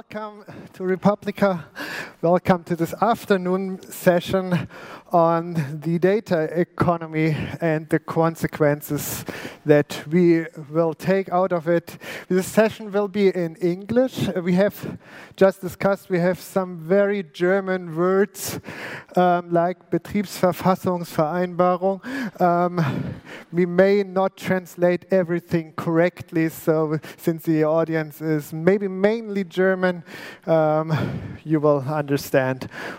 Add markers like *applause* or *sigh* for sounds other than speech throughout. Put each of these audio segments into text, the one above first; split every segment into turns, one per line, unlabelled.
welcome to Republica. Welcome to this afternoon session on the data economy and the consequences that we will take out of it. This session will be in English. We have just discussed, we have some very German words um, like Betriebsverfassungsvereinbarung. Um, we may not translate everything correctly, so since the audience is maybe mainly German, um, you will understand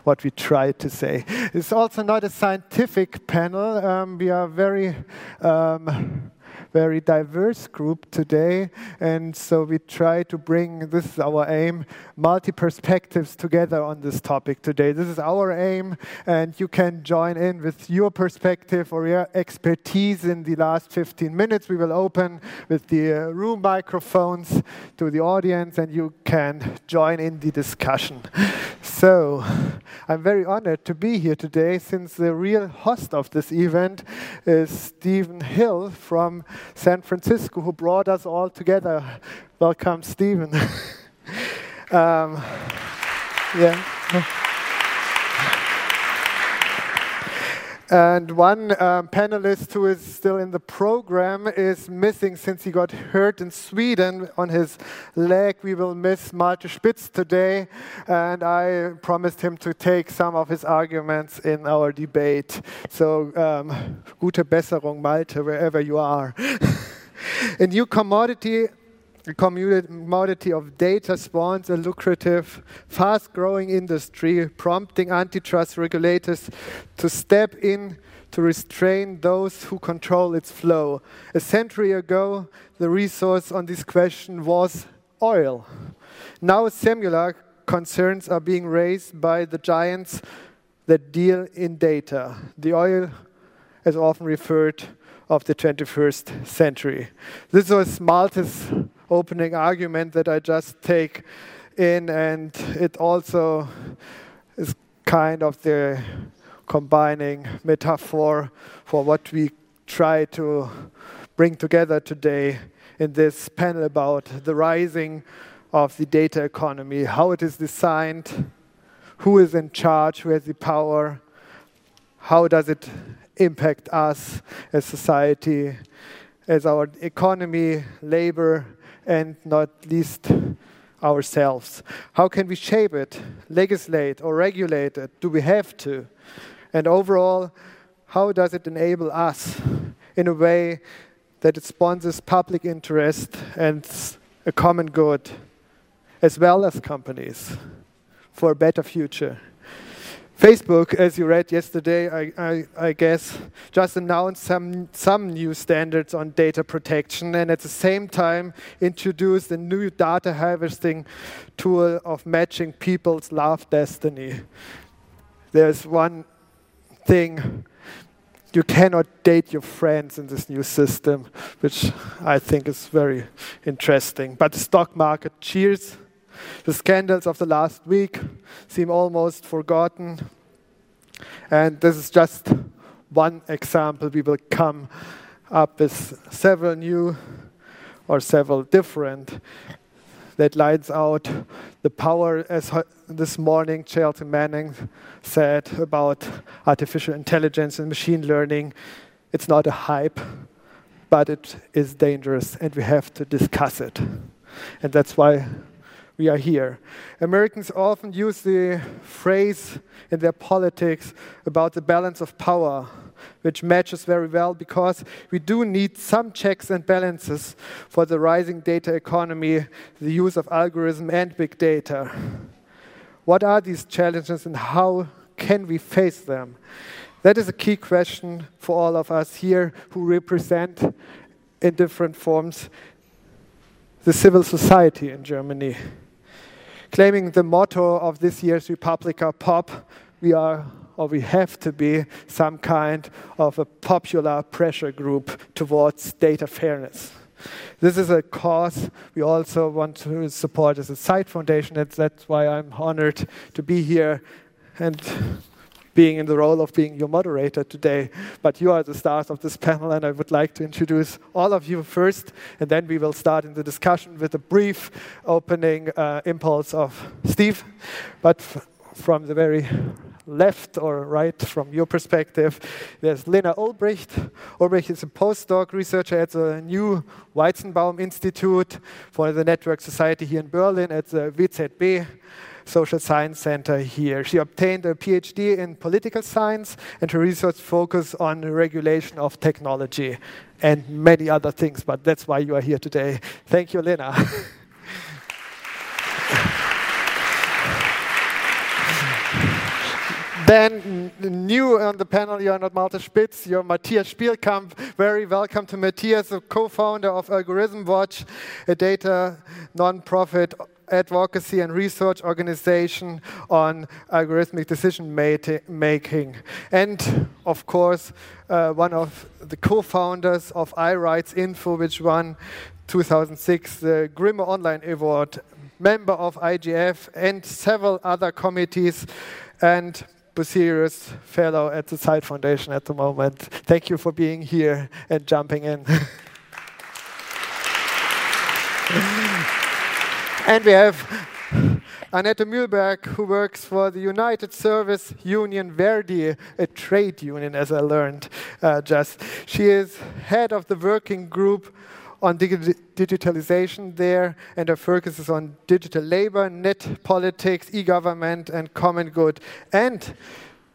what we try to say. It's also not a scientific panel. Um, we are very um, very diverse group today, and so we try to bring this is our aim multi perspectives together on this topic today. This is our aim, and you can join in with your perspective or your expertise in the last 15 minutes. We will open with the uh, room microphones to the audience, and you can join in the discussion. So, I'm very honored to be here today since the real host of this event is Steven Hill from San Francisco, who brought us all together. Welcome, Steven. *laughs* um, yeah. And one um, panelist who is still in the program is missing since he got hurt in Sweden on his leg. We will miss Malte Spitz today, and I promised him to take some of his arguments in our debate. So, um, gute Besserung, Malte, wherever you are. *laughs* A new commodity the commodity of data spawns a lucrative, fast growing industry, prompting antitrust regulators to step in to restrain those who control its flow. A century ago, the resource on this question was oil. Now, similar concerns are being raised by the giants that deal in data. The oil is often referred of the 21st century. This was Malte's opening argument that I just take in, and it also is kind of the combining metaphor for what we try to bring together today in this panel about the rising of the data economy, how it is designed, who is in charge, who has the power, how does it impact us as society, as our economy, labor, and not least ourselves. How can we shape it, legislate, or regulate it? Do we have to? And overall, how does it enable us in a way that it sponsors public interest and a common good, as well as companies, for a better future? Facebook, as you read yesterday, I, I, I, guess, just announced some, some new standards on data protection and at the same time introduced a new data harvesting tool of matching people's love destiny. There's one thing you cannot date your friends in this new system, which I think is very interesting. But the stock market cheers the scandals of the last week seem almost forgotten. And this is just one example. We will come up with several new or several different that lights out the power, as this morning Chelsea Manning said about artificial intelligence and machine learning. It's not a hype, but it is dangerous, and we have to discuss it. And that's why we are here. Americans often use the phrase in their politics about the balance of power, which matches very well because we do need some checks and balances for the rising data economy, the use of algorithm and big data. What are these challenges and how can we face them? That is a key question for all of us here who represent in different forms the civil society in Germany claiming the motto of this year's Republica Pop, we are or we have to be some kind of a popular pressure group towards data fairness. This is a cause we also want to support as a side foundation. That's, that's why I'm honored to be here and being in the role of being your moderator today. But you are the stars of this panel, and I would like to introduce all of you first, and then we will start in the discussion with a brief opening uh, impulse of Steve. But from the very left or right from your perspective. There's Lena Ulbricht. Ulbricht is a postdoc researcher at the new Weizenbaum Institute for the Network Society here in Berlin at the WZB. Social Science Center here. She obtained a PhD in political science and her research focus on regulation of technology and many other things, but that's why you are here today. Thank you, Lena. *laughs* Then, new on the panel, you're not Malte Spitz, you're Matthias Spielkamp. Very welcome to Matthias, the co founder of Algorithm Watch, a data non-profit advocacy and research organization on algorithmic decision making. And of course, uh, one of the co founders of iRights Info, which won 2006 the Grimme Online Award, member of IGF and several other committees. And Bucerius Fellow at the Zeit Foundation at the moment. Thank you for being here and jumping in. *laughs* and we have Annette Mühlberg, who works for the United Service Union Verdi, a trade union, as I learned uh, just. She is head of the working group on dig digitalization there, and her focus is on digital labor, net politics, e-government, and common good. And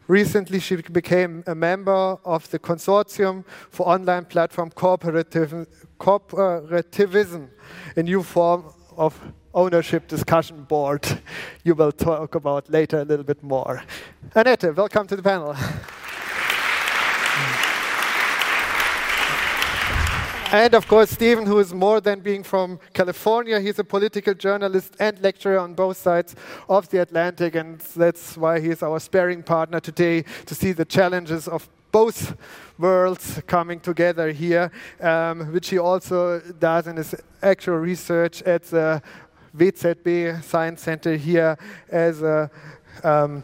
recently, she became a member of the Consortium for Online Platform Cooperativism, a new form of ownership discussion board you will talk about later a little bit more. Annette, welcome to the panel. And of course, Steven, who is more than being from California, he's a political journalist and lecturer on both sides of the Atlantic, and that's why he's our sparring partner today to see the challenges of both worlds coming together here, um, which he also does in his actual research at the WZB Science Center here as a um,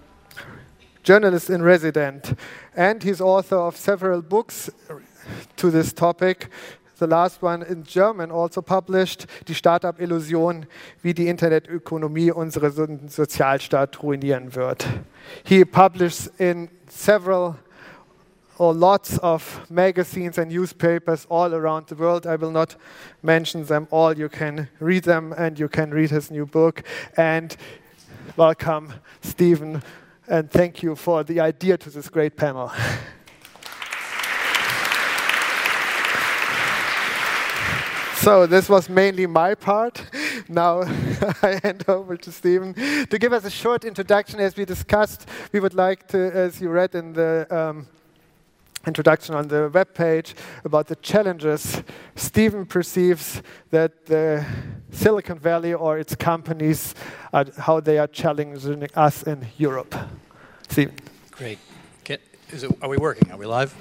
journalist in resident. And he's author of several books to this topic, the last one in German also published, Die Startup-Illusion, wie die Internetökonomie unseren Sozialstaat ruinieren wird. He published in several or lots of magazines and newspapers all around the world. I will not mention them all. You can read them and you can read his new book. And welcome, Steven, and thank you for the idea to this great panel. *laughs* So this was mainly my part. Now *laughs* I hand over to Steven to give us a short introduction. As we discussed, we would like to, as you read in the um, introduction on the web page, about the challenges Steven perceives that the Silicon Valley or its companies, are, how they are challenging us in Europe. Steven.
Great. It, are we working? Are we live?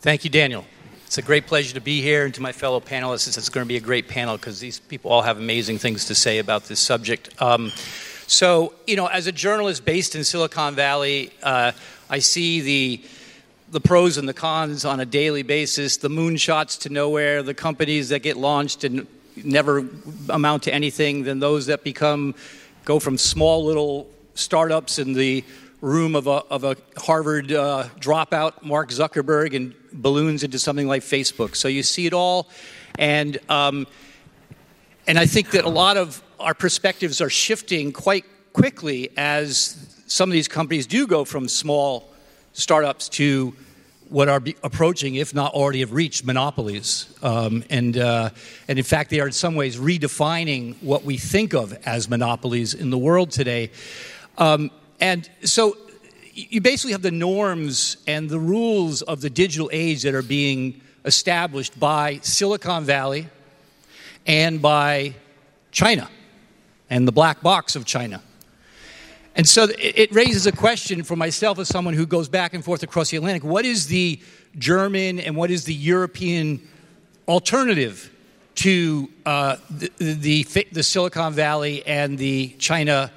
Thank you, Daniel. It's a great pleasure to be here, and to my fellow panelists, it's going to be a great panel because these people all have amazing things to say about this subject. Um, so, you know, as a journalist based in Silicon Valley, uh, I see the the pros and the cons on a daily basis, the moonshots to nowhere, the companies that get launched and never amount to anything, then those that become go from small little startups in the room of a, of a Harvard uh, dropout, Mark Zuckerberg, and balloons into something like Facebook. So you see it all, and um, and I think that a lot of our perspectives are shifting quite quickly as some of these companies do go from small startups to what are approaching, if not already have reached, monopolies. Um, and, uh, and in fact, they are in some ways redefining what we think of as monopolies in the world today. Um, and so you basically have the norms and the rules of the digital age that are being established by Silicon Valley and by China and the black box of China. And so it raises a question for myself as someone who goes back and forth across the Atlantic. What is the German and what is the European alternative to uh, the, the, the, Silicon Valley and the China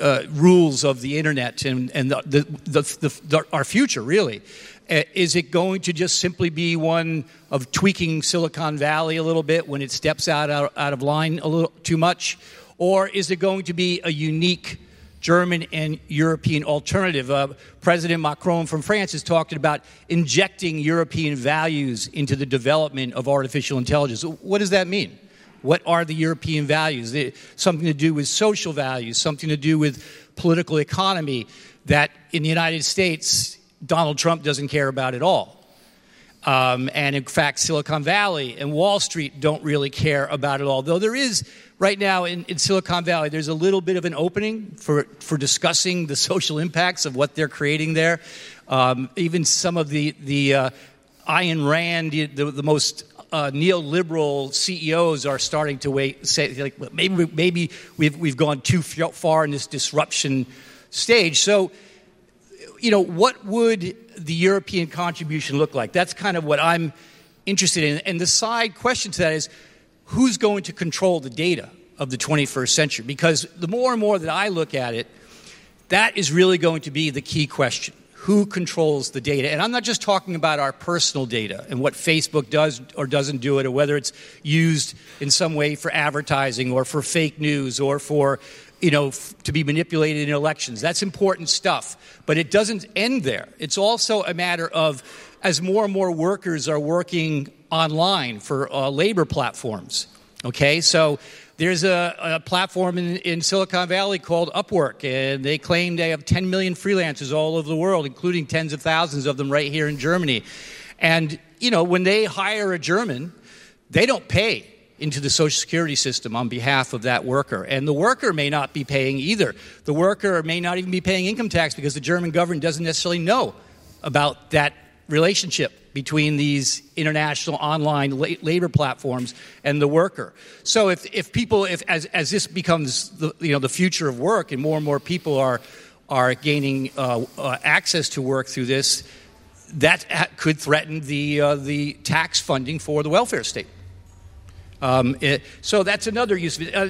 uh, rules of the internet and, and the, the, our future, really. Uh, is it going to just simply be one of tweaking Silicon Valley a little bit when it steps out, out, out of line a little too much? Or is it going to be a unique German and European alternative? Uh, President Macron from France has talked about injecting European values into the development of artificial intelligence. What does that mean? What are the European values? Something to do with social values, something to do with political economy that in the United States, Donald Trump doesn't care about at all. Um, and in fact, Silicon Valley and Wall Street don't really care about it all. Though there is, right now in, in, Silicon Valley, there's a little bit of an opening for, for discussing the social impacts of what they're creating there. Um, even some of the, the uh, Ayn Rand, the, the most uh, neoliberal CEOs are starting to wait, say, like, maybe, maybe we've, we've gone too far in this disruption stage. So, you know, what would the European contribution look like? That's kind of what I'm interested in. And the side question to that is who's going to control the data of the 21st century? Because the more and more that I look at it, that is really going to be the key question who controls the data. And I'm not just talking about our personal data and what Facebook does or doesn't do it, or whether it's used in some way for advertising or for fake news or for you know, f- to be manipulated in elections. That's important stuff. But it doesn't end there. It's also a matter of as more and more workers are working online for uh, labor platforms. Okay, so there's a, a platform in, in, Silicon Valley called Upwork, and they claim they have 10 million freelancers all over the world, including tens of thousands of them right here in Germany. And, you know, when they hire a German, they don't pay into the Social Security system on behalf of that worker. And the worker may not be paying either. The worker may not even be paying income tax because the German government doesn't necessarily know about that relationship between these international online la- labor platforms and the worker. So if, if people, if as, as this becomes the, you know, the future of work and more and more people are, are gaining uh, uh, access to work through this, that could threaten the, uh, the tax funding for the welfare state. Um, it, so that's another use of. Uh,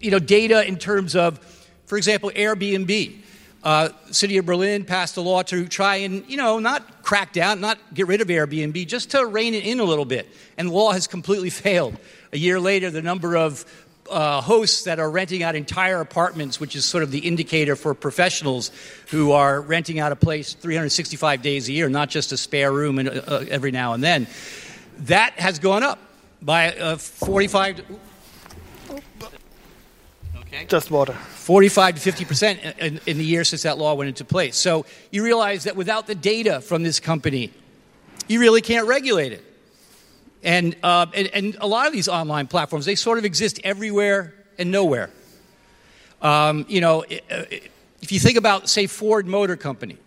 you know, data in terms of, for example, Airbnb uh, city of Berlin passed a law to try and, you know, not crack down, not get rid of Airbnb, just to rein it in a little bit. And the law has completely *laughs* failed. A year later, the number of uh, hosts that are renting out entire apartments, which is sort of the indicator for professionals who are renting out a place 365 days a year, not just a spare room and, uh, every now and then, that has gone up by uh, 45.
Okay. Just water.
45 to 50 percent in, in the year since that law went into place. So you realize that without the data from this company, you really can't regulate it. And, uh, and, and, a lot of these online platforms, they sort of exist everywhere and nowhere. Um, you know, if you think about, say, Ford Motor Company,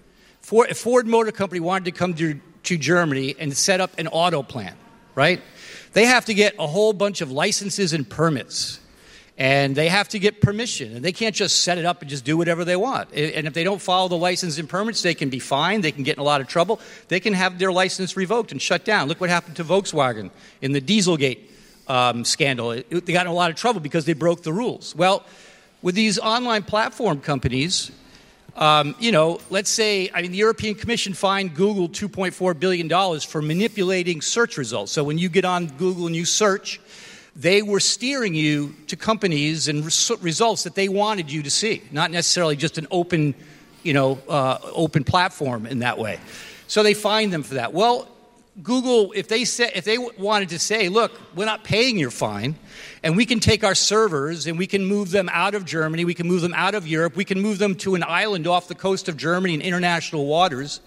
Ford, Ford Motor Company wanted to come to, to Germany and set up an auto plant, right? They have to get a whole bunch of licenses and permits. And they have to get permission. And they can't just set it up and just do whatever they want. And if they don't follow the license and permits they can be fined. They can get in a lot of trouble. They can have their license revoked and shut down. Look what happened to volkswagen in the dieselgate um, scandal. They got in a lot of trouble because they broke the rules. Well with these online platform companies um, you know, let's say, I mean, the European Commission fined Google $2.4 billion for manipulating search results. So when you get on Google and you search, they were steering you to companies and res- results that they wanted you to see, not necessarily just an open, you know, uh, open platform in that way. So they fined them for that. Well, Google, if they said, if they wanted to say, look, we're not paying your fine, and we can take our servers and we can move them out of Germany, we can move them out of Europe, we can move them to an island off the coast of Germany in international waters,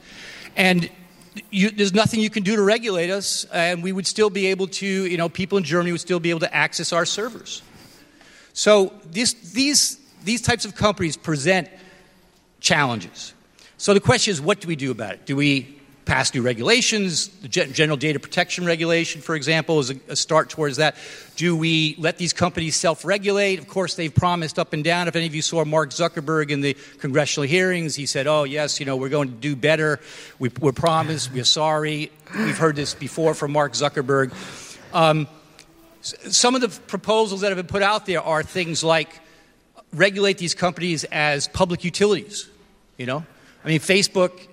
and you, there's nothing you can do to regulate us, and we would still be able to, you know, people in Germany would still be able to access our servers. So this, these, these types of companies present challenges. So the question is, what do we do about it? Do we pass new regulations. The General Data Protection Regulation, for example, is a, a start towards that. Do we let these companies self regulate? Of course, they've promised up and down. If any of you saw Mark Zuckerberg in the congressional hearings, he said, Oh, yes, you know, we're going to do better. We, are promised. We're sorry. We've heard this before from Mark Zuckerberg. Um, some of the proposals that have been put out there are things like regulate these companies as public utilities. You know, I mean, Facebook.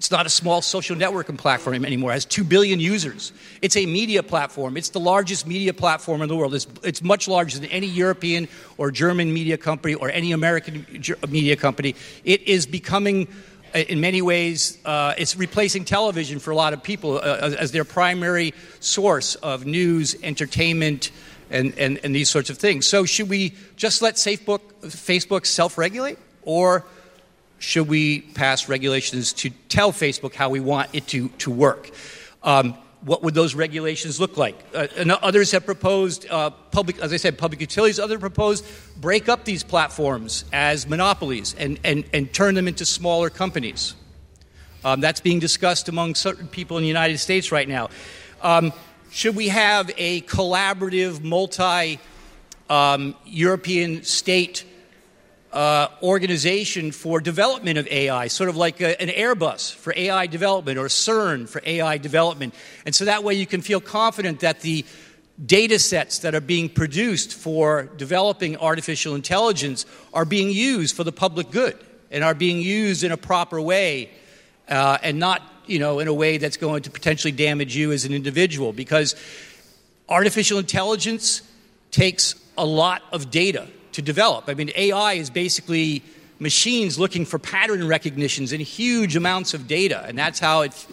It's not a small social networking platform anymore. It has 2 billion users. It's a media platform. It's the largest media platform in the world. It's, it's much larger than any European or German media company or any American media company. It is becoming in many ways, uh, it's replacing television for a lot of people uh, as their primary source of news, entertainment, and, and, and these sorts of things. So, should we just let Facebook, Facebook self regulate? Or should we pass regulations to tell Facebook how we want it to, to work? Um, what would those regulations look like? Uh, and others have proposed uh, public, as I said, public utilities. Others proposed break up these platforms as monopolies and, and, and turn them into smaller companies. Um, that's being discussed among certain people in the United States right now. Um, should we have a collaborative, multi um, European state uh, organization for development of AI, sort of like a, an Airbus for AI development or CERN for AI development. And so that way you can feel confident that the data sets that are being produced for developing artificial intelligence are being used for the public good and are being used in a proper way uh, and not you know in a way that's going to potentially damage you as an individual because artificial intelligence takes a lot of data to develop. I mean, AI is basically machines looking for pattern recognitions in huge amounts of data, and that's how it,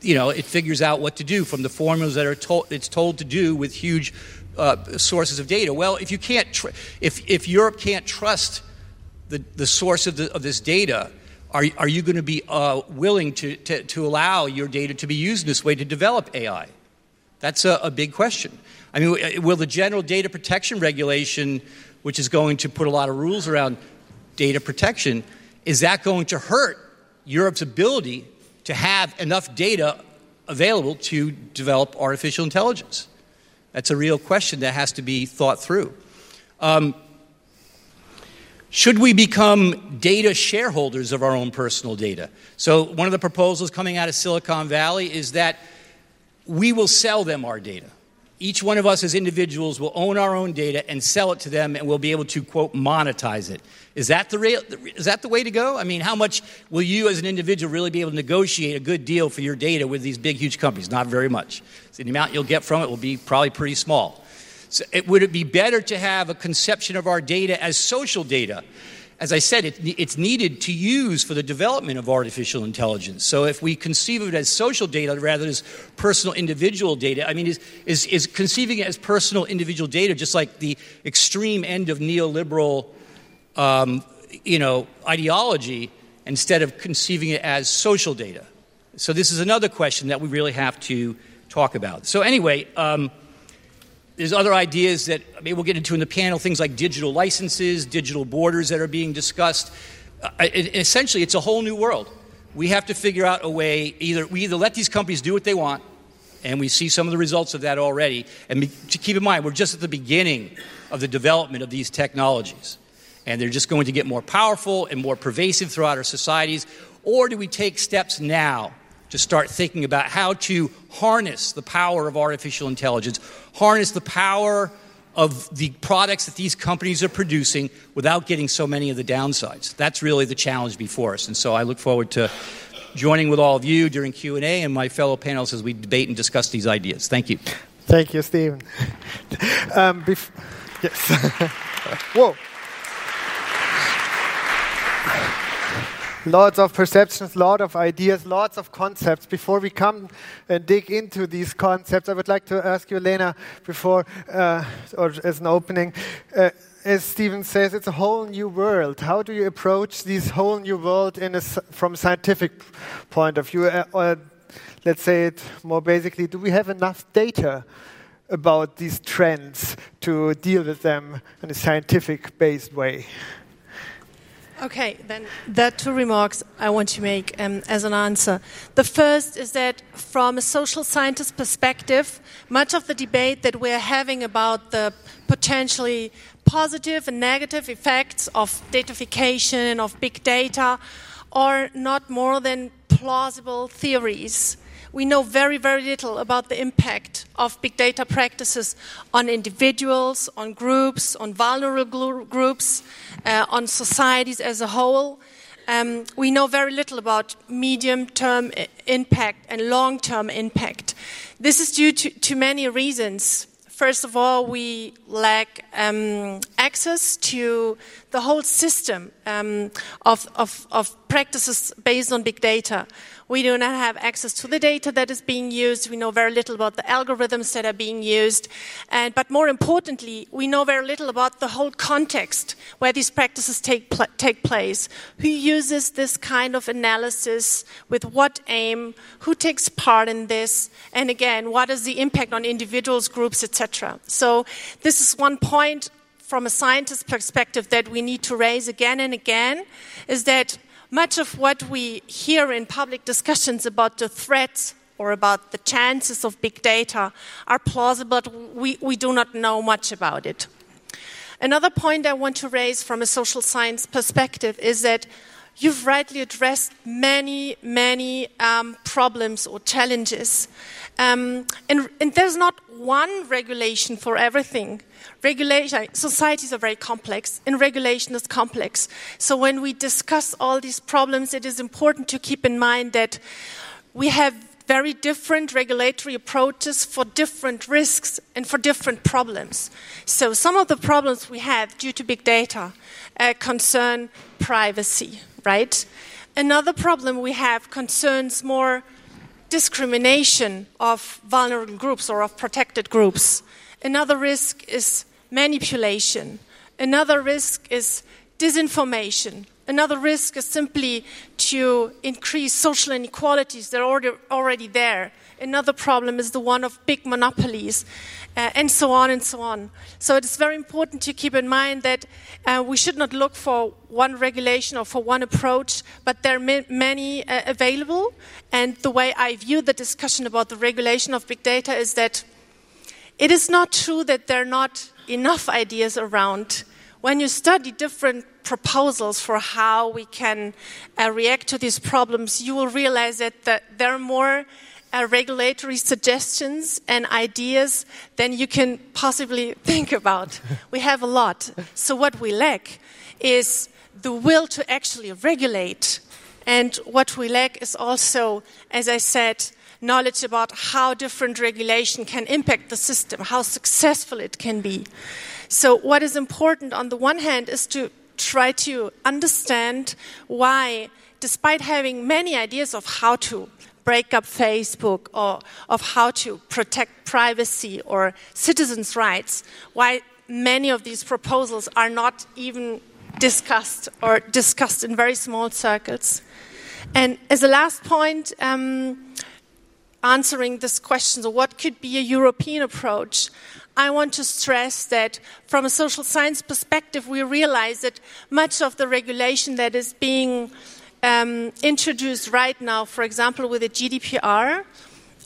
you know, it figures out what to do from the formulas that are told, it's told to do with huge uh, sources of data. Well, if you can't, tr- if if Europe can't trust the the source of, the, of this data. Are, are you going to be uh, willing to, to, to allow your data to be used in this way to develop AI? That's a, a big question. I mean, will the general data protection regulation which is going to put a lot of rules around data protection, is that going to hurt Europe's ability to have enough data available to develop artificial intelligence? That's a real question that has to be thought through. Um, should we become data shareholders of our own personal data? So, one of the proposals coming out of Silicon Valley is that we will sell them our data each one of us as individuals will own our own data and sell it to them and we'll be able to quote monetize it. Is that the real, is that the way to go? I mean how much will you as an individual really be able to negotiate a good deal for your data with these big huge companies? Not very much. So the amount you'll get from it will be probably pretty small. So it, would it be better to have a conception of our data as social data as I said, it, it's needed to use for the development of artificial intelligence. So if we conceive of it as social data rather than as personal individual data, I mean, is, is, is conceiving it as personal individual data just like the extreme end of neoliberal, um, you know, ideology instead of conceiving it as social data? So this is another question that we really have to talk about. So anyway, um, there's other ideas that maybe we'll get into in the panel, things like digital licenses, digital borders that are being discussed. Uh, it, essentially, it's a whole new world. We have to figure out a way, either we either let these companies do what they want, and we see some of the results of that already. And to keep in mind, we're just at the beginning of the development of these technologies. And they're just going to get more powerful and more pervasive throughout our societies. Or do we take steps now to start thinking about how to harness the power of artificial intelligence, harness the power of the products that these companies are producing without getting so many of the downsides. That's really the challenge before us. And so I look forward to joining with all of you during Q&A and my fellow panelists as we debate and discuss these ideas. Thank you.
Thank you, Steven. *laughs* Um, bef- yes. *laughs* Whoa. Lots of perceptions, lots of ideas, lots of concepts. Before we come and dig into these concepts, I would like to ask you, Elena, before uh, or as an opening. Uh, as Steven says, it's a whole new world. How do you approach this whole new world in a, from a scientific point of view? Uh, or let's say it more basically, do we have enough data about these trends to deal with them in a scientific based way?
Okay, then there are two remarks I want to make um, as an answer. The first is that from a social scientist perspective, much of the debate that we're having about the potentially positive and negative effects of datafication, of big data, are not more than plausible theories we know very, very little about the impact of big data practices on individuals, on groups, on vulnerable groups, uh, on societies as a whole. Um, we know very little about medium term impact and long term impact. This is due to, to many reasons. First of all, we lack um, access to the whole system um, of, of, of practices based on big data. We do not have access to the data that is being used. We know very little about the algorithms that are being used. And, but more importantly, we know very little about the whole context where these practices take, pl- take place. Who uses this kind of analysis? With what aim? Who takes part in this? And again, what is the impact on individuals, groups, etc.? So this is one point from a scientist perspective that we need to raise again and again is that much of what we hear in public discussions about the threats or about the chances of big data are plausible, but we, we do not know much about it. Another point I want to raise from a social science perspective is that you've rightly addressed many, many um, problems or challenges. Um, and, and, there's not one regulation for everything. Regulation, societies are very complex, and regulation is complex. So when we discuss all these problems, it is important to keep in mind that we have very different regulatory approaches for different risks and for different problems. So some of the problems we have due to big data uh, concern privacy, right? Another problem we have concerns more discrimination of vulnerable groups or of protected groups. Another risk is manipulation. Another risk is disinformation. Another risk is simply to increase social inequalities that are already there. Another problem is the one of big monopolies, uh, and so on and so on. So it is very important to keep in mind that uh, we should not look for one regulation or for one approach, but there are many uh, available. And the way I view the discussion about the regulation of big data is that it is not true that there are not enough ideas around. When you study different proposals for how we can uh, react to these problems, you will realize that, that there are more uh, regulatory suggestions and ideas than you can possibly *laughs* think about. we have a lot. So, what we lack is the will to actually regulate. And what we lack is also, as I said, knowledge about how different regulation can impact the system, how successful it can be. So, what is important on the one hand is to try to understand why, despite having many ideas of how to break up Facebook or of how to protect privacy or citizens' rights, why many of these proposals are not even discussed or discussed in very small circles. And as a last point, um, answering this question, so what could be a European approach? I want to stress that from a social science perspective, we realize that much of the regulation that is being um, introduced right now, for example, with the GDPR,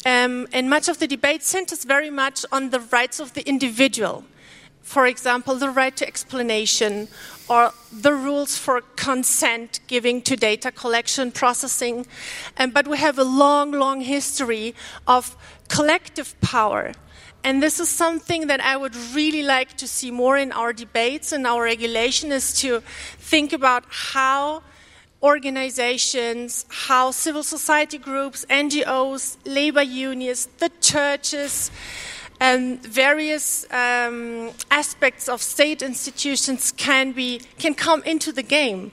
um, and much of the debate centers very much on the rights of the individual. For example, the right to explanation or the rules for consent giving to data collection processing. Um, but we have a long, long history of collective power. And this is something that I would really like to see more in our debates and our regulation is to think about how organizations, how civil society groups, NGOs, labor unions, the churches, and various um, aspects of state institutions can be can come into the game,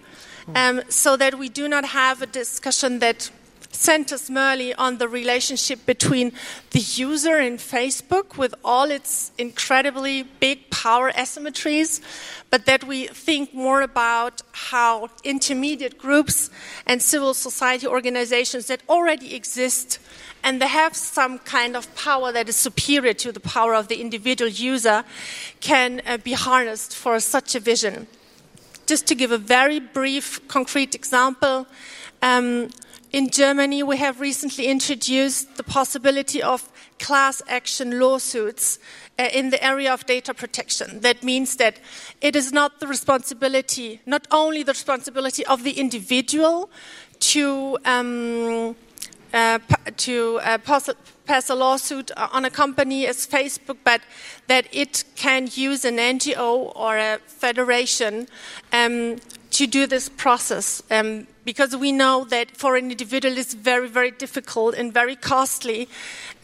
um, so that we do not have a discussion that centers merely on the relationship between the user and Facebook with all its incredibly big power asymmetries, but that we think more about how intermediate groups and civil society organizations that already exist and they have some kind of power that is superior to the power of the individual user can uh, be harnessed for such a vision. Just to give a very brief, concrete example, um, in Germany, we have recently introduced the possibility of class action lawsuits uh, in the area of data protection. That means that it is not the responsibility, not only the responsibility of the individual to um, uh, to uh, pass, a lawsuit on a company as Facebook, but that it can use an NGO or a federation um, to do this process. Um, because we know that for an individual it's very, very difficult and very costly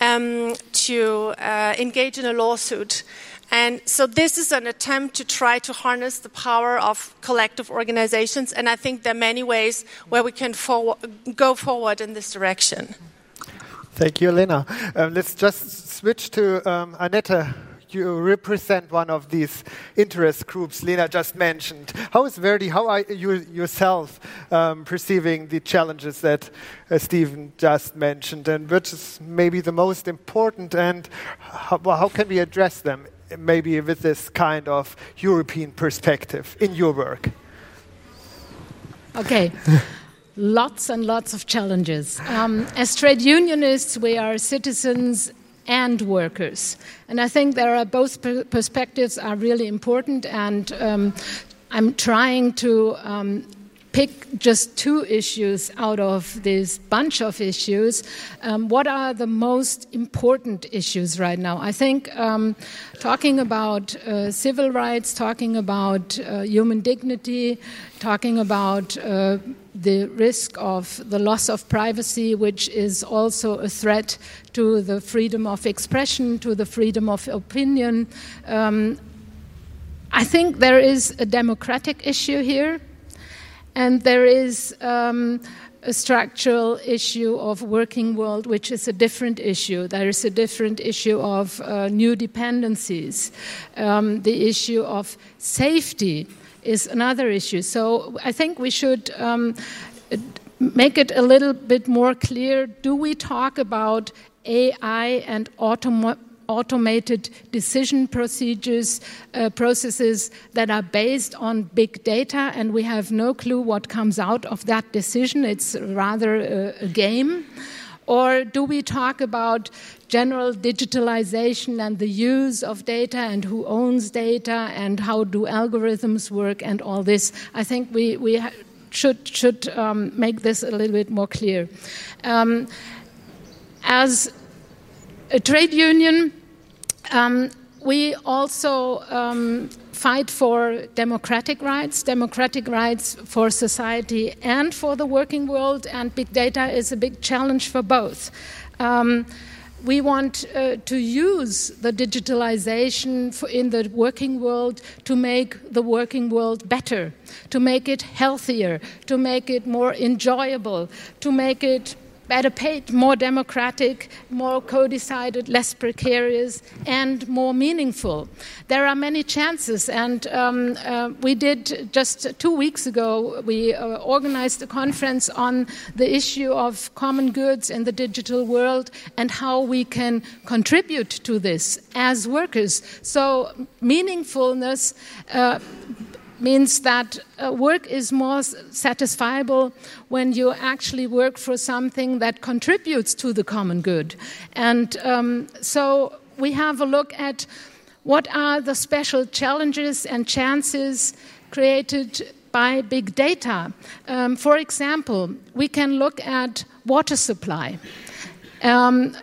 um, to uh, engage in a lawsuit. And so this is an attempt to try to harness the power of collective organizations, and I think there are many ways where we can go forward in this direction.
Thank you, Elena. Um, let's just switch to um, Annette. You represent one of these interest groups Lena just mentioned. How is Verdi, how are you yourself um, perceiving the challenges that uh, Steven just mentioned, and which is maybe the most important, and how, well, how can we address them maybe with this kind of European perspective in your work?
Okay. *laughs* lots and lots of challenges. Um, as trade unionists, we are citizens and workers, and I think there are both per perspectives are really important. And um, I'm trying to um, pick just two issues out of this bunch of issues. Um, what are the most important issues right now? I think um, talking about uh, civil rights, talking about uh, human dignity, talking about uh, the risk of the loss of privacy, which is also a threat to the freedom of expression, to the freedom of opinion. Um, I think there is a democratic issue here. And there is um, a structural issue of working world, which is a different issue. There is a different issue of uh, new dependencies. Um, the issue of safety is another issue. So I think we should. Um, make it a little bit more clear do we talk about AI and automa automated decision procedures, uh, processes that are based on big data, and we have no clue what comes out of that decision. It's rather a, a game. Or do we talk about general digitalization and the use of data and who owns data and how do algorithms work and all this? I think we, we should, should um, make this a little bit more clear. Um, as a trade union, um, we also um, fight for democratic rights, democratic rights for society and for the working world, and big data is a big challenge for both. Um, we want uh, to use the digitalization in the working world to make the working world better, to make it healthier, to make it more enjoyable, to make it better paid, more democratic, more co decided, less precarious, and more meaningful. There are many chances, and um, uh, we did just two weeks ago, we uh, organized a conference on the issue of common goods in the digital world and how we can contribute to this as workers. So, meaningfulness. Uh, means that uh, work is more satisfiable when you actually work for something that contributes to the common good. And um, so we have a look at what are the special challenges and chances created by big data. Um, for example, we can look at water supply. Um,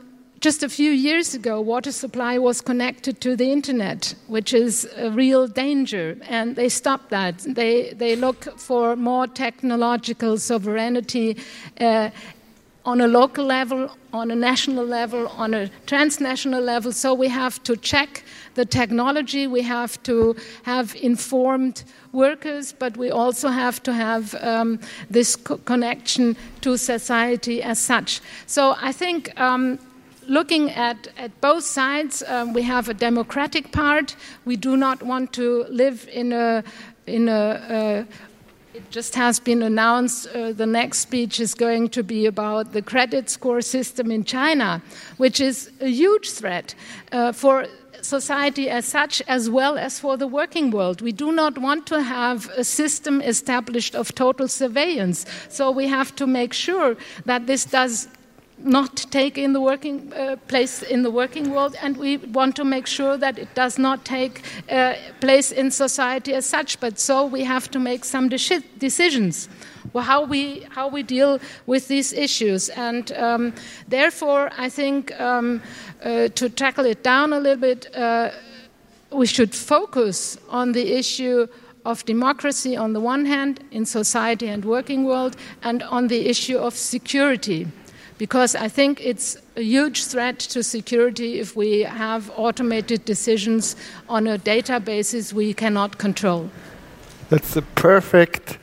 just a few years ago, water supply was connected to the internet, which is a real danger, and they stopped that. They, they look for more technological sovereignty uh, on a local level, on a national level, on a transnational level. So we have to check the technology, we have to have informed workers, but we also have to have um, this co connection to society as such. So I think. Um, looking at, at both sides, um, we have a democratic part. We do not want to live in a in a, it just has been announced uh, the next speech is going to be about the credit score system in China, which is a huge threat uh, for society as such, as well as for the working world. We do not want to have a system established of total surveillance. So we have to make sure that this does not take in the working uh, place in the working world, and we want to make sure that it does not take uh, place in society as such. But so we have to make some decisions. how we how we deal with these issues. And um, therefore, I think um, uh, to tackle it down a little bit, uh, we should focus on the issue of democracy on the one hand in society and working world, and on the issue of security because I think it's a huge threat to security if we have automated decisions on a databases we cannot control.
That's the perfect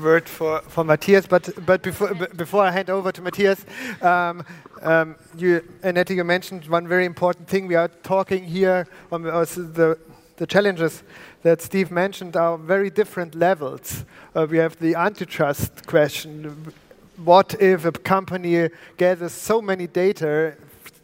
word for, for Matthias. But, but before, before I hand over to Matthias, um, um, you, Annette, you mentioned one very important thing. We are talking here on the, the challenges that Steve mentioned are very different levels. Uh, we have the antitrust question what if a company gathers so many data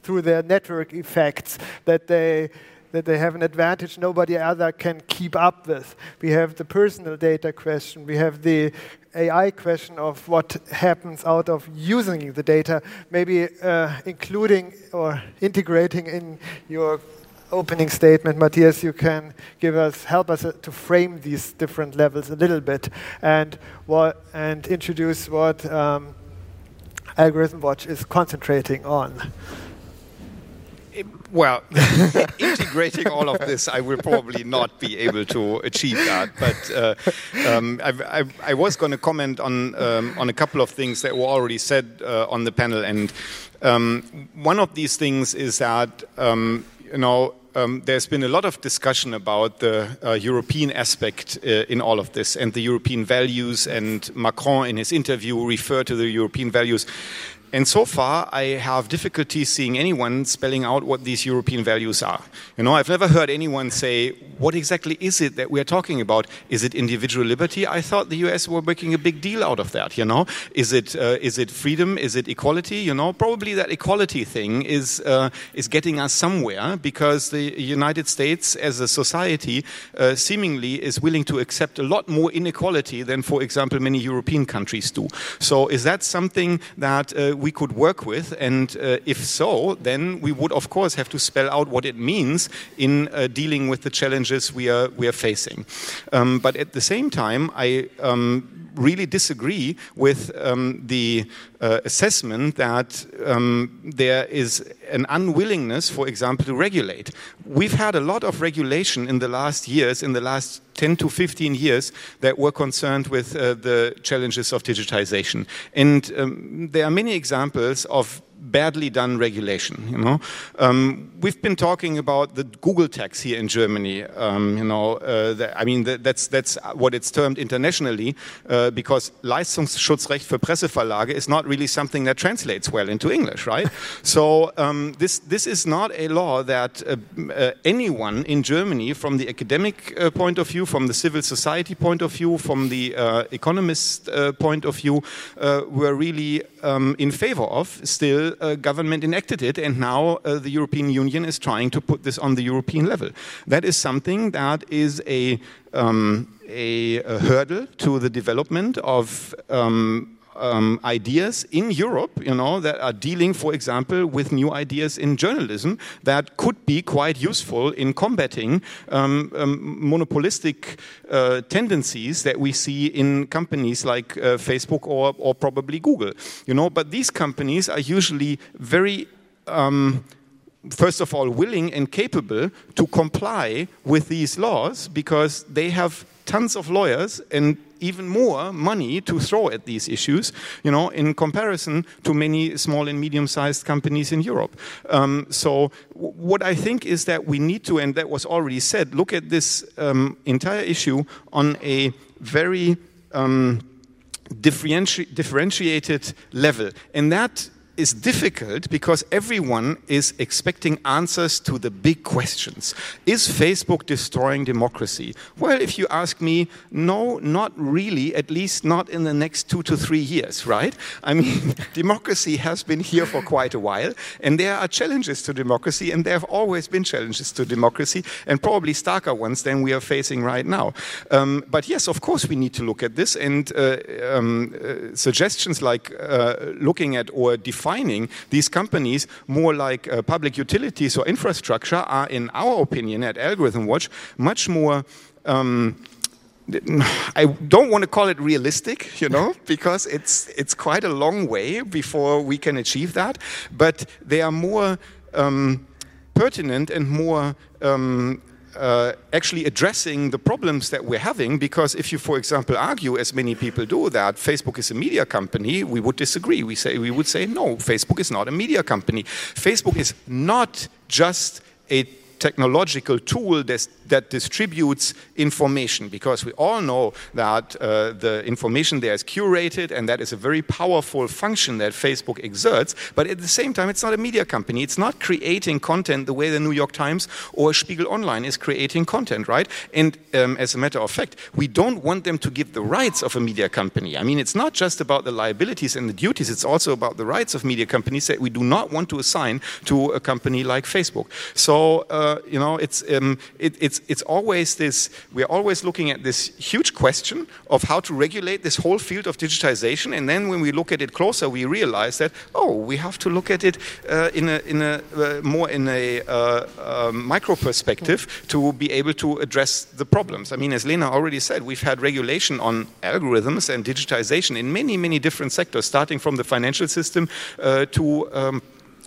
through their network effects that they that they have an advantage nobody other can keep up with. We have the personal data question. We have the AI question of what happens out of using the data, maybe uh, including or integrating in your opening statement, Matthias, you can give us, help us uh, to frame these different levels a little bit, and what, and introduce what um, Algorithm Watch is concentrating on.
Well, *laughs* integrating all of this, I will probably not be able to achieve that. But uh, um, I, I, I, was going to comment on um, on a couple of things that were already said uh, on the panel, and um, one of these things is that um, you know, um, there's been a lot of discussion about the uh, European aspect uh, in all of this and the European values. And Macron, in his interview, referred to the European values. And so far, I have difficulty seeing anyone spelling out what these European values are. You know, I've never heard anyone say, what exactly is it that we're talking about? Is it individual liberty? I thought the US were making a big deal out of that, you know? Is it, uh, is it freedom? Is it equality? You know, probably that equality thing is, uh, is getting us somewhere because the United States as a society uh, seemingly is willing to accept a lot more inequality than, for example, many European countries do. So is that something that uh, we could work with? And uh, if so, then we would, of course, have to spell out what it means in uh, dealing with the challenges we are, we are facing. Um, but at the same time, I um, really disagree with um, the uh, assessment that um, there is an unwillingness, for example, to regulate. We've had a lot of regulation in the last years, in the last 10 to 15 years, that were concerned with uh, the challenges of digitization. And um, there are many examples of badly done regulation. You know, um, we've been talking about the Google tax here in Germany. Um, you know, uh, the, I mean that's that's what it's termed internationally uh, because Leistungsschutzrecht für Presseverlage is not really something that translates well into English, right? *laughs* so um, this this is not a law that uh, uh anyone in Germany, from the academic uh, point of view, from the civil society point of view, from the uh, economist point of view, were really um, in favor of still uh, government enacted it, and now uh, the European Union is trying to put this on the European level. That is something that is a, um, a, a hurdle to the development of um, um, ideas in Europe, you know, that are dealing, for example, with new ideas in journalism that could be quite useful in combating um, um, monopolistic uh, tendencies that we see in companies like uh, Facebook or, or probably Google. You know, but these companies are usually very um, first of all, willing and capable to comply with these laws because they have tons of lawyers and even more money to throw at these issues, you know, in comparison to many small and medium-sized companies in Europe. Um, so what I think is that we need to, and that was already said, look at this um, entire issue on a very um, differenti differentiated level. And that is difficult because everyone is expecting answers to the big questions. Is Facebook destroying democracy? Well, if you ask me, no, not really, at least not in the next two to three years, right? I mean, *laughs* democracy has been here for quite a while, and there are challenges to democracy, and there have always been challenges to democracy, and probably starker ones than we are facing right now. Um, but yes, of course, we need to look at this, and uh, um, uh, suggestions like uh, looking at or defining defining these companies more like uh, public utilities or infrastructure are, in our opinion, at Algorithm Watch, much more. Um, I don't want to call it realistic, you know, *laughs* because it's it's quite a long way before we can achieve that. But they are more um, pertinent and more um, uh, actually addressing the problems that we're having. Because if you, for example, argue, as many people do, that Facebook is a media company, we would disagree. We say we would say no, Facebook is not a media company. Facebook is not just a technological tool that distributes information because we all know that uh, the information there is curated and that is a very powerful function that Facebook exerts. But at the same time, it's not a media company. It's not creating content the way the New York Times or Spiegel Online is creating content, right? And um, as a matter of fact, we don't want them to give the rights of a media company. I mean, it's not just about the liabilities and the duties, it's also about the rights of media companies that we do not want to assign to a company like Facebook. So, uh, you know, it's, um, it, it's, it's always this, we're always looking at this huge question of how to regulate this whole field of digitization. And then when we look at it closer, we realize that, oh, we have to look at it uh, in a, in a uh, more in a uh, um, micro perspective to be able to address the problems. I mean, as Lena already said, we've had regulation on algorithms and digitization in many, many different sectors, starting from the financial system uh, to um,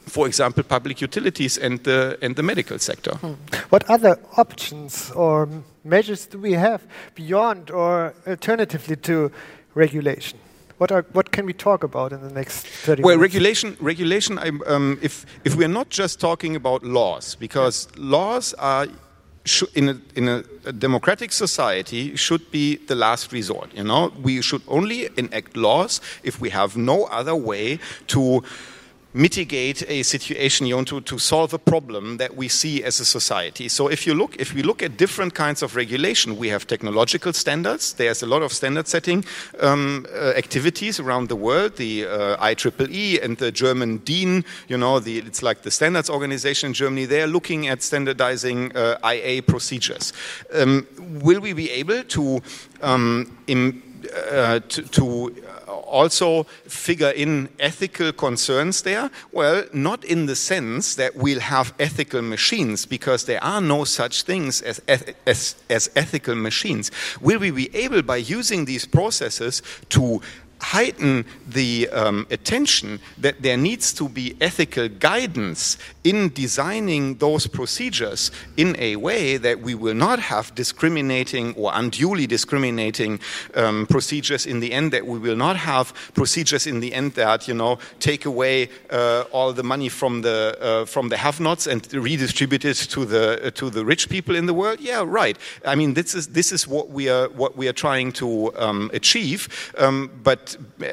for example, public utilities and the, and the medical sector. Hmm.
What other options or measures do we have beyond or alternatively to regulation? What, are, what can we talk about in the next 30
well,
minutes?
regulation, regulation um, if, if we're not just talking about laws, because laws are in, a, in a, a, democratic society should be the last resort. You know, we should only enact laws if we have no other way to mitigate a situation, you know, to, to solve a problem that we see as a society. So if you look, if we look at different kinds of regulation, we have technological standards. There's a lot of standard setting um, uh, activities around the world. The uh, IEEE and the German DIN, you know, the, it's like the standards organization in Germany. They're looking at standardizing uh, IA procedures. Um, will we be able to um, uh, to, to also figure in ethical concerns there? Well, not in the sense that we'll have ethical machines, because there are no such things as, as, as ethical machines. Will we be able, by using these processes, to heighten the um, attention that there needs to be ethical guidance in designing those procedures in a way that we will not have discriminating or unduly discriminating um, procedures in the end, that we will not have procedures in the end that, you know, take away uh, all the money from the, uh, from the have-nots and redistribute it to the, uh, to the rich people in the world? Yeah, right. I mean, this is, this is what, we are, what we are trying to um, achieve, um,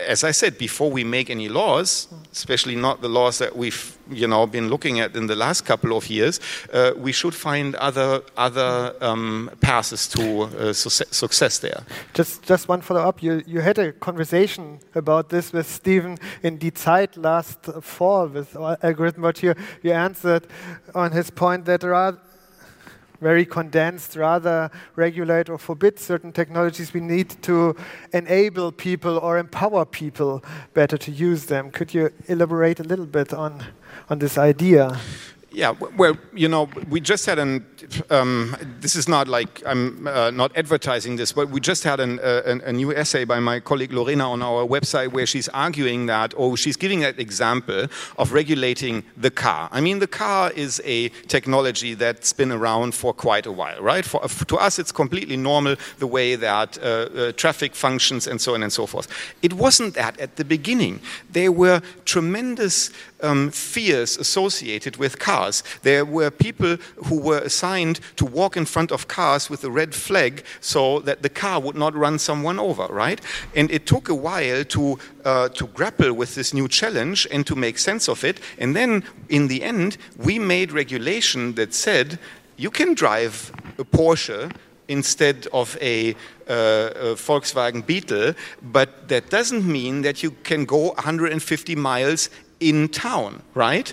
as I said, before we make any laws, especially not the laws that we've you know been looking at in the last couple of years, uh, we should find other other um, paths to uh, su success there.
Just just one follow up. You you had a conversation about this with Steven in Die Zeit last fall with algorithm, but you you answered on his point that there are very condensed, rather regulate or forbid certain technologies, we need to enable people or empower people better to use them. Could you elaborate a little bit on, on this idea?
Yeah, well, you know, we just had an. Um, this is not like I'm uh, not advertising this, but we just had an, uh, a new essay by my colleague Lorena on our website where she's arguing that, or she's giving that example of regulating the car. I mean, the car is a technology that's been around for quite a while, right? For, to us, it's completely normal the way that uh, uh, traffic functions and so on and so forth. It wasn't that at the beginning. There were tremendous um, fears associated with cars. There were people who were assigned to walk in front of cars with a red flag so that the car would not run someone over, right? And it took a while to, uh, to grapple with this new challenge and to make sense of it. And then in the end, we made regulation that said you can drive a Porsche instead of a, uh, a, Volkswagen Beetle, but that doesn't mean that you can go 150 miles in town, right?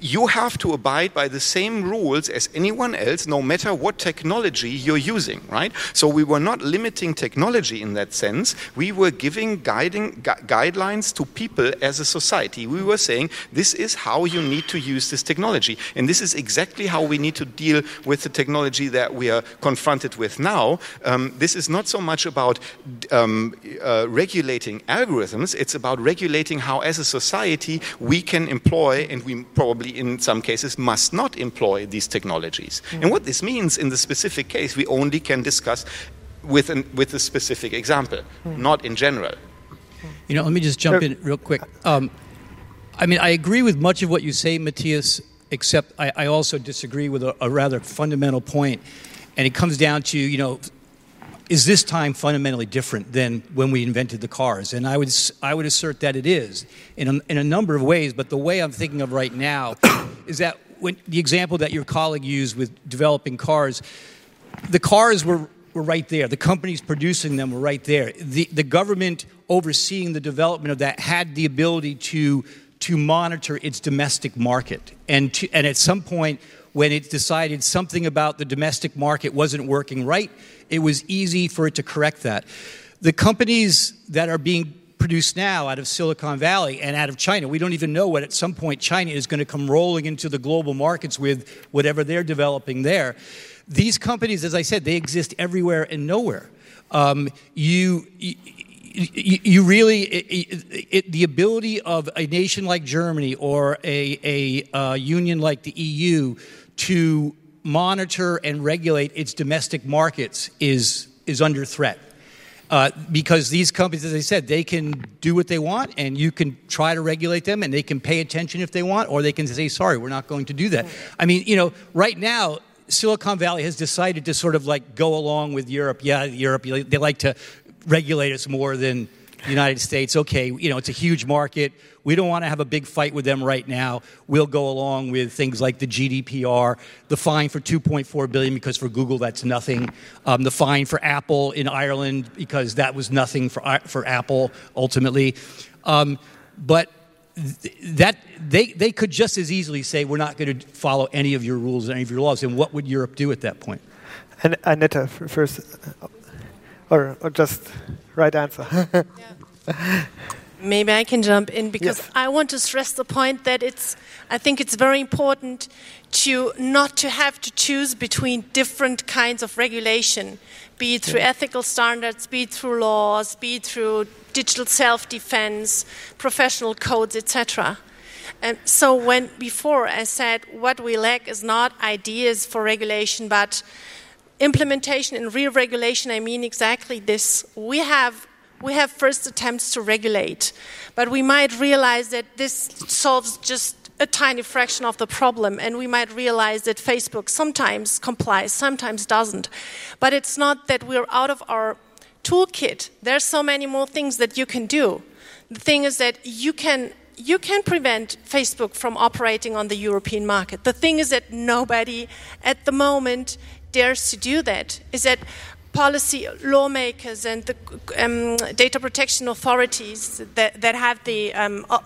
You have to abide by the same rules as anyone else, no matter what technology you're using, right? So we were not limiting technology in that sense. We were giving guiding gu guidelines to people as a society. We were saying this is how you need to use this technology, and this is exactly how we need to deal with the technology that we are confronted with now. Um, this is not so much about um, uh, regulating algorithms; it's about regulating how, as a society, we can employ and we probably in some cases, must not employ these technologies. Mm. And what this means in the specific case, we only can discuss with, an, with a specific example, mm. not in general.
You know, let me just jump in real quick. Um, I mean, I agree with much of what you say, Matthias, except I, I also disagree with a, a rather fundamental point. And it comes down to, you know, is this time fundamentally different than when we invented the cars? And I would, I would assert that it is in a, in a number of ways, but the way I'm thinking of right now is that when, the example that your colleague used with developing cars, the cars were, were right there. The companies producing them were right there. The, the government overseeing the development of that had the ability to, to monitor its domestic market. And, to, and at some point, when it decided something about the domestic market wasn't working right, it was easy for it to correct that. The companies that are being produced now out of Silicon Valley and out of China, we don't even know what at some point China is going to come rolling into the global markets with whatever they're developing there. These companies, as I said, they exist everywhere and nowhere. Um, you, you you really it, it, the ability of a nation like Germany or a, a uh, union like the EU to monitor and regulate its domestic markets is, is under threat. Uh, because these companies, as I said, they can do what they want, and you can try to regulate them, and they can pay attention if they want, or they can say, "Sorry, we're not going to do that." I mean, you know, right now, Silicon Valley has decided to sort of like go along with Europe. Yeah, Europe, they like to regulate us more than United States. Okay, you know, it's a huge market. We don't want to have a big fight with them right now. We'll go along with things like the GDPR, the fine for 2.4 billion because for Google that's nothing, um, the fine for Apple in Ireland because that was nothing for uh, for Apple ultimately, um, but that they, they could just as easily say we're not going to follow any of your rules any of your laws and what would europe do at that point
and Annette first or, or just right answer *laughs*
yeah. Maybe I can jump in because yes. I want to stress the point that it's I think it's very important to not to have to choose between different kinds of regulation, be it through yeah. ethical standards, be it through laws, be it through digital self-defense, professional codes, etc. And so when before I said what we lack is not ideas for regulation, but implementation and real regulation, I mean exactly this. We have we have first attempts to regulate, but we might realize that this solves just a tiny fraction of the problem, and we might realize that Facebook sometimes complies, sometimes doesn't. But it's not that we're out of our toolkit. There's so many more things that you can do. The thing is that you can you can prevent Facebook from operating on the European market. The thing is that nobody at the moment dares to do that. Is that policy lawmakers and the um, data protection authorities that, that have the um, uh,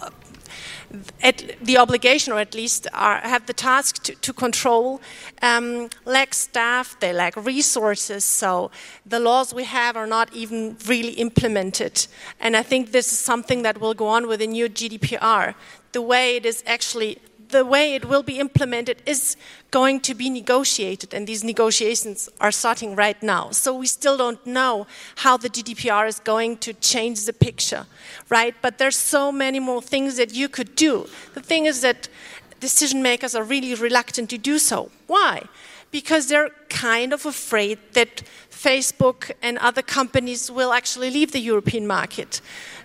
the obligation, or at least are, have the task to, to control, um, lack staff, they lack resources, so the laws we have are not even really implemented. And I think this is something that will go on with the new GDPR. The way it is actually the way it will be implemented is going to be negotiated, and these negotiations are starting right now. So we still don't know how the GDPR is going to change the picture, right? But there's so many more things that you could do. The thing is that decision makers are really reluctant to do so. Why? Because they're kind of afraid that Facebook and other companies will actually leave the European market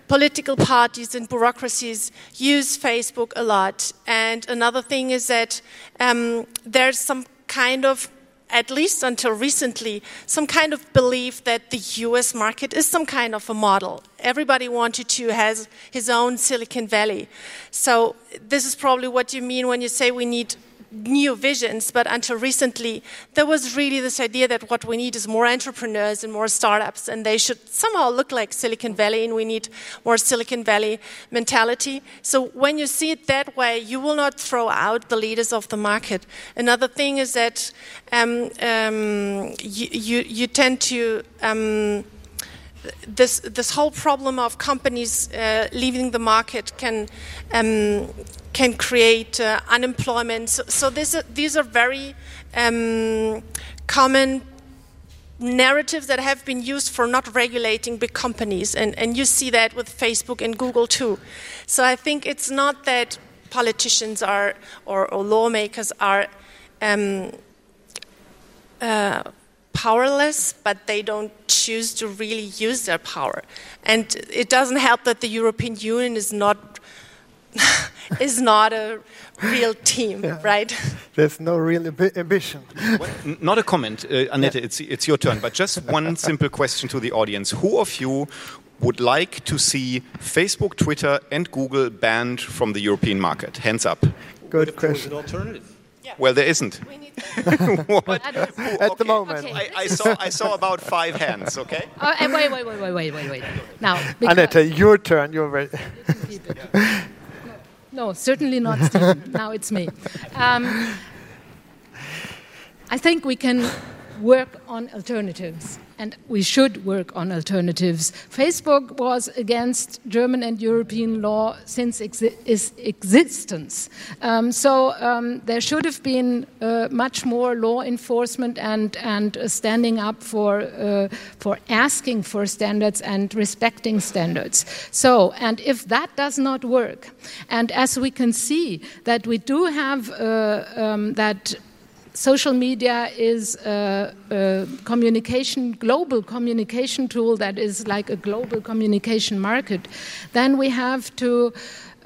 political parties and bureaucracies use Facebook a lot. And another thing is that um, there's some kind of at least until recently, some kind of belief that the US market is some kind of a model. Everybody wanted to has his own Silicon Valley. So this is probably what you mean when you say we need new visions, but until recently, there was really this idea that what we need is more entrepreneurs and more startups, and they should somehow look like Silicon Valley, and we need more Silicon Valley mentality. So when you see it that way, you will not throw out the leaders of the market. Another thing is that um, um, you, you, you, tend to. Um, this this whole problem of companies uh, leaving the market can um, can create uh, unemployment. So, so these are, these are very um, common narratives that have been used for not regulating big companies, and, and you see that with Facebook and Google too. So I think it's not that politicians are or, or lawmakers are. Um, uh, powerless, but they don't choose to really use their power. And it doesn't help that the European Union is not *laughs* is not a real team, yeah. right? *laughs*
There's no real ambi ambition.
Well, not a comment, uh, Annette. Yeah. It's it's your turn. But just *laughs* one simple question to the audience: Who of you would like to see Facebook, Twitter, and Google banned from the European market? Hands up.
Good question.
alternative.
Yeah. Well, there isn't. *laughs*
At the moment. Okay.
I, I, saw, I saw about five hands, okay?
Uh, wait, wait, wait, wait, wait, wait, wait. Now,
Annette, your turn. You're ready.
No, certainly not Steven. now it's me. Um, I think we can work on alternatives and we should work on alternatives. Facebook was against German and European law since exi its existence. Um, so um, there should have been uh, much more law enforcement and, and uh, standing up for, uh, for asking for standards and respecting standards. So, and if that does not work, and as we can see that we do have uh, um, that social media is a, a, communication, global communication tool that is like a global communication market, then we have to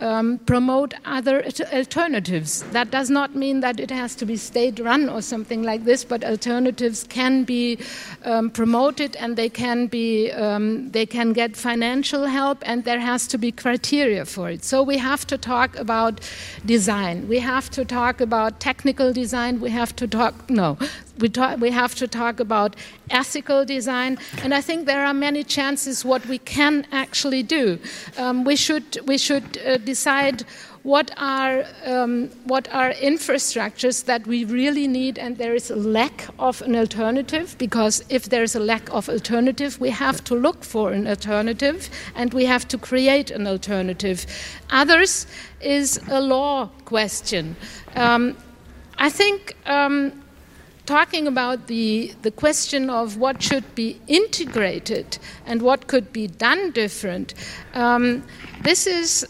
um, promote other alternatives. That does not mean that it has to be state run or something like this, but alternatives can be um, promoted and they can be um, they can get financial help and there has to be criteria for it. So we have to talk about design. We have to talk about technical design. We have to talk no we, talk, we have to talk about ethical design, and I think there are many chances what we can actually do. Um, we should, we should uh, decide what are, um, what are infrastructures that we really need, and there is a lack of an alternative, because if there is a lack of alternative, we have to look for an alternative, and we have to create an alternative. Others is a law question. Um, I think um, talking about the, the question of what should be integrated and what could be done different, um, this is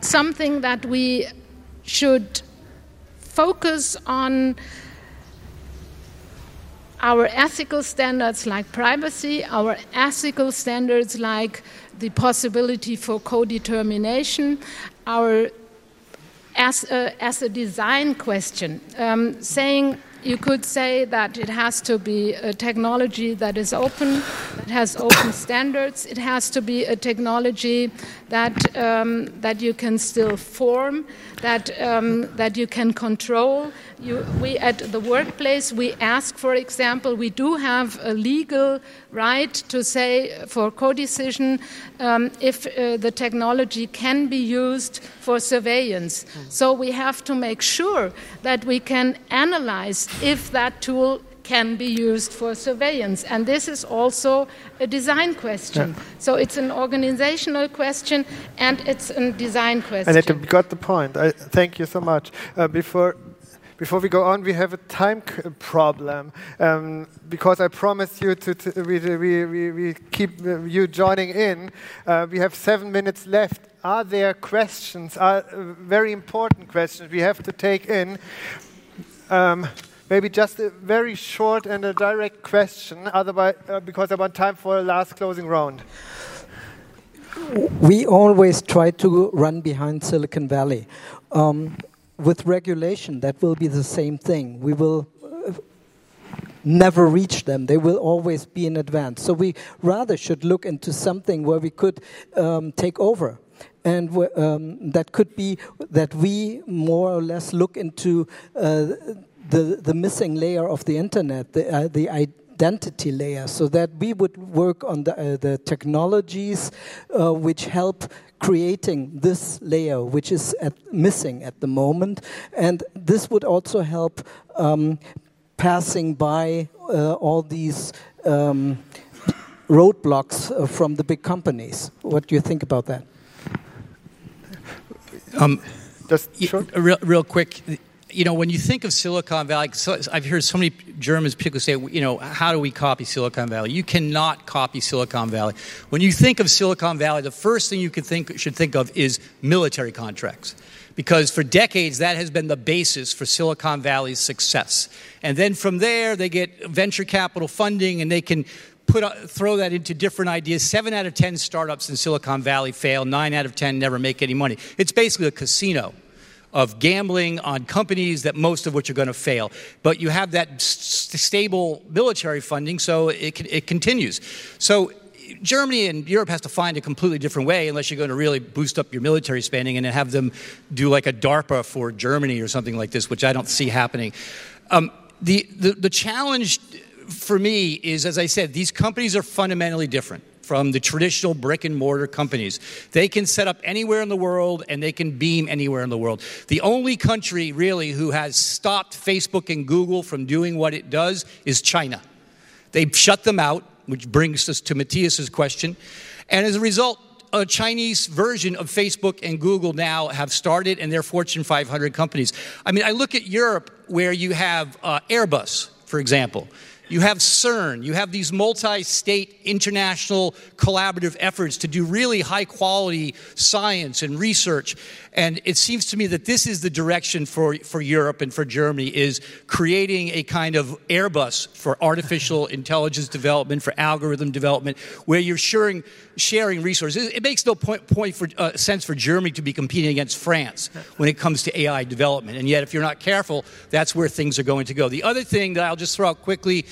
something that we should focus on our ethical standards like privacy, our ethical standards like the possibility for co determination, our as a, as a design question, um, saying you could say that it has to be a technology that is open, that has open standards. It has to be a technology that, um, that you can still form, that, um, that you can control. You, we at the workplace, we ask, for example, we do have a legal right to say for co-decision um, if uh, the technology can be used for surveillance. So we have to make sure that we can analyze if that tool can be used for surveillance. And this is also a design question. Yeah. So it's an organizational question and it's a design question.
And it got the point. I, thank you so much. Uh, before before we go on, we have a time problem um, because I promised you to, to we, we, we, keep uh, you joining in. Uh, we have seven minutes left. Are there questions? Are uh, very important questions we have to take in? Um, maybe just a very short and a direct question, otherwise, uh, because I want time for a last closing round.
We always try to run behind Silicon Valley. Um, with regulation, that will be the same thing. We will uh, never reach them. They will always be in advance. So we rather should look into something where we could um, take over. and um, that could be that we more or less look into uh, the the missing layer of the internet, the uh, the identity layer, so that we would work on the uh, the technologies uh, which help creating this layer, which is at, missing at the moment, and this would also help um, passing by uh, all these. Um, roadblocks uh, from the big companies. What do you think about that?
Um, Just real, real quick. You know, when you think of Silicon Valley, so I've heard so many Germans people say, you know, how do we copy Silicon Valley? You cannot copy Silicon Valley. When you think of Silicon Valley, the first thing you could think, should think of is military contracts because for decades that has been the basis for Silicon Valley's success. And then from there, they get venture capital funding and they can put, uh, throw that into different ideas. Seven out of 10 startups in Silicon Valley fail, nine out of 10 never make any money. It's basically a casino of gambling on companies that most of which are going to fail. But you have that st- stable military funding, so it, it continues. So Germany and Europe has to find a completely different way unless you're going to really boost up your military spending and have them do like a DARPA for Germany or something like this, which I don't see happening. Um, the, the, the challenge for me is, as I said, these companies are fundamentally different from the traditional brick and mortar companies. They can set up anywhere in the world and they can beam anywhere in the world. The only country really who has stopped Facebook and Google from doing what it does is China. They've shut them out, which brings us to Matthias's question. And as a result, a Chinese version of Facebook and Google now have started, and they're Fortune 500 companies. I mean, I look at Europe where you have uh, Airbus, for example. You have CERN. You have these multi state international collaborative efforts to do really high quality science and research. And it seems to me that this is the direction for, for Europe and for Germany is creating a kind of Airbus for artificial *laughs* intelligence development, for algorithm development, where you're sharing, sharing resources. It makes no point, point for, uh, sense for Germany to be competing against France when it comes to AI development. And yet, if you're not careful, that's where things are going to go. The other thing that I'll just throw out quickly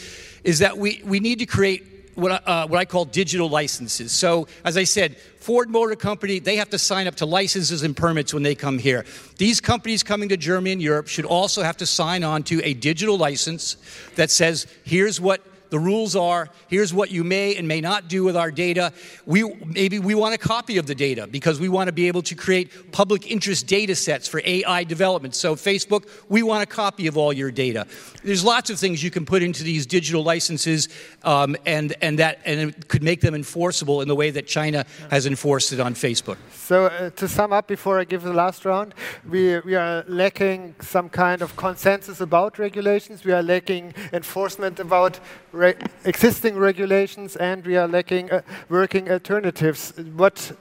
is that we, we need to create what, uh, what I call digital licenses. So, as I said, Ford Motor Company, they have to sign up to licenses and permits when they come here. These companies coming to Germany and Europe should also have to sign on to a digital license that says, here's what the rules are here's what you may and may not do with our data. We, maybe we want a copy of the data because we want to be able to create public interest data sets for AI development. So, Facebook, we want a copy of all your data. There's lots of things you can put into these digital licenses, um, and, and, that, and it could make them enforceable in the way that China has enforced it on Facebook.
So, uh, to sum up before I give the last round, we, we are lacking some kind of consensus about regulations, we are lacking enforcement about re existing regulations and we are lacking uh, working alternatives. What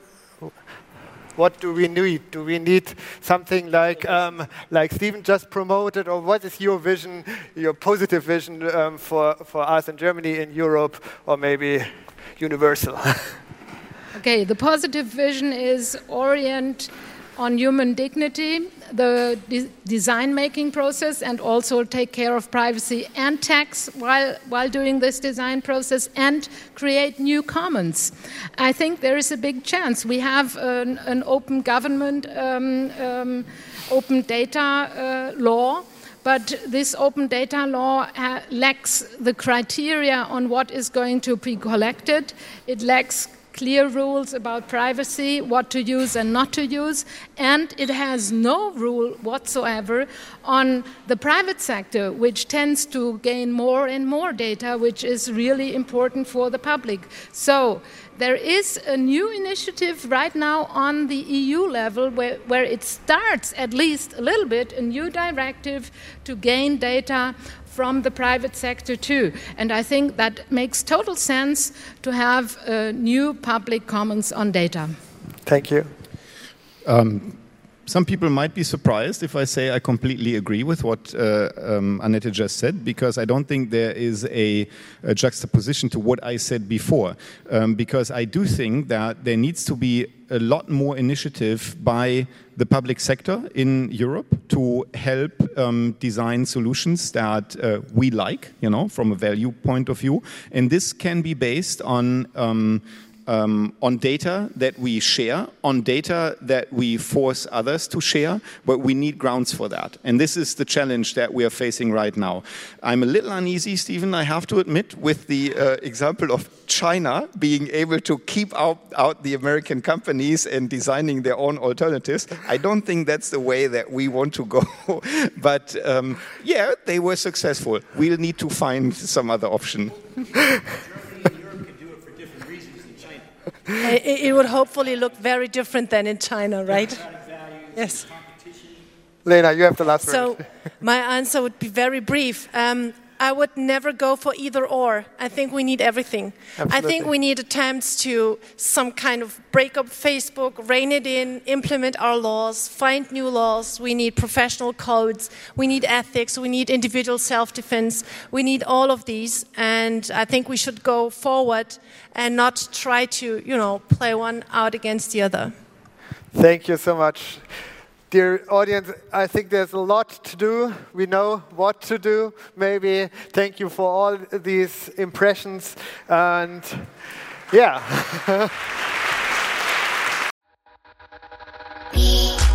what do we need? Do we need something like um, like Steven just promoted, or what is your vision, your positive vision um, for for us in Germany, in Europe, or maybe universal? *laughs*
okay, the positive vision is orient on human dignity, the de design making process, and also take care of privacy and tax while, while doing this design process and create new commons. I think there is a big chance. We have an, an open government, um, um, open data uh, law. But this open data law lacks the criteria on what is going to be collected. It lacks clear rules about privacy, what to use and not to use, and it has no rule whatsoever on the private sector, which tends to gain more and more data, which is really important for the public. So there is a new initiative right now on the EU level where, where it starts, at least a little bit, a new directive to gain data from the private sector too. And I think that makes total sense to have a new public commons on data.
Thank you. Um,
some people might be surprised if I say I completely agree with what uh, um, Annette just said, because I don't think there is a, a juxtaposition to what I said before. Um, because I do think that there needs to be a lot more initiative by the public sector in Europe to help um, design solutions that uh, we like, you know, from a value point of view. And this can be based on um, on data that we share, on data that we force others to share, but we need grounds for that. And this is the challenge that we are facing right now. I'm a little uneasy, Steven, I have to admit, with the uh, example of China being able to keep out, out the American companies and designing their own alternatives. I don't think that's the way that we want to go. *laughs* but um, yeah, they were successful. We'll need to find some other option. *laughs*
it, it would hopefully look very different than in China, right? Yes.
Lena, you have the last word.
So, my answer would be very brief. Um, I would never go for either or. I think we need everything.
Absolutely.
I think we need attempts to some kind of break up Facebook, rein it in, implement our laws, find new laws. We need professional codes. We need ethics. We need individual self defense. We need all of these. And I think we should go forward and not try to, you know, play one out against the other.
Thank you so much. Dear audience, I think there's a lot to do. We know what to do. Maybe thank you for all these impressions. And yeah. *laughs*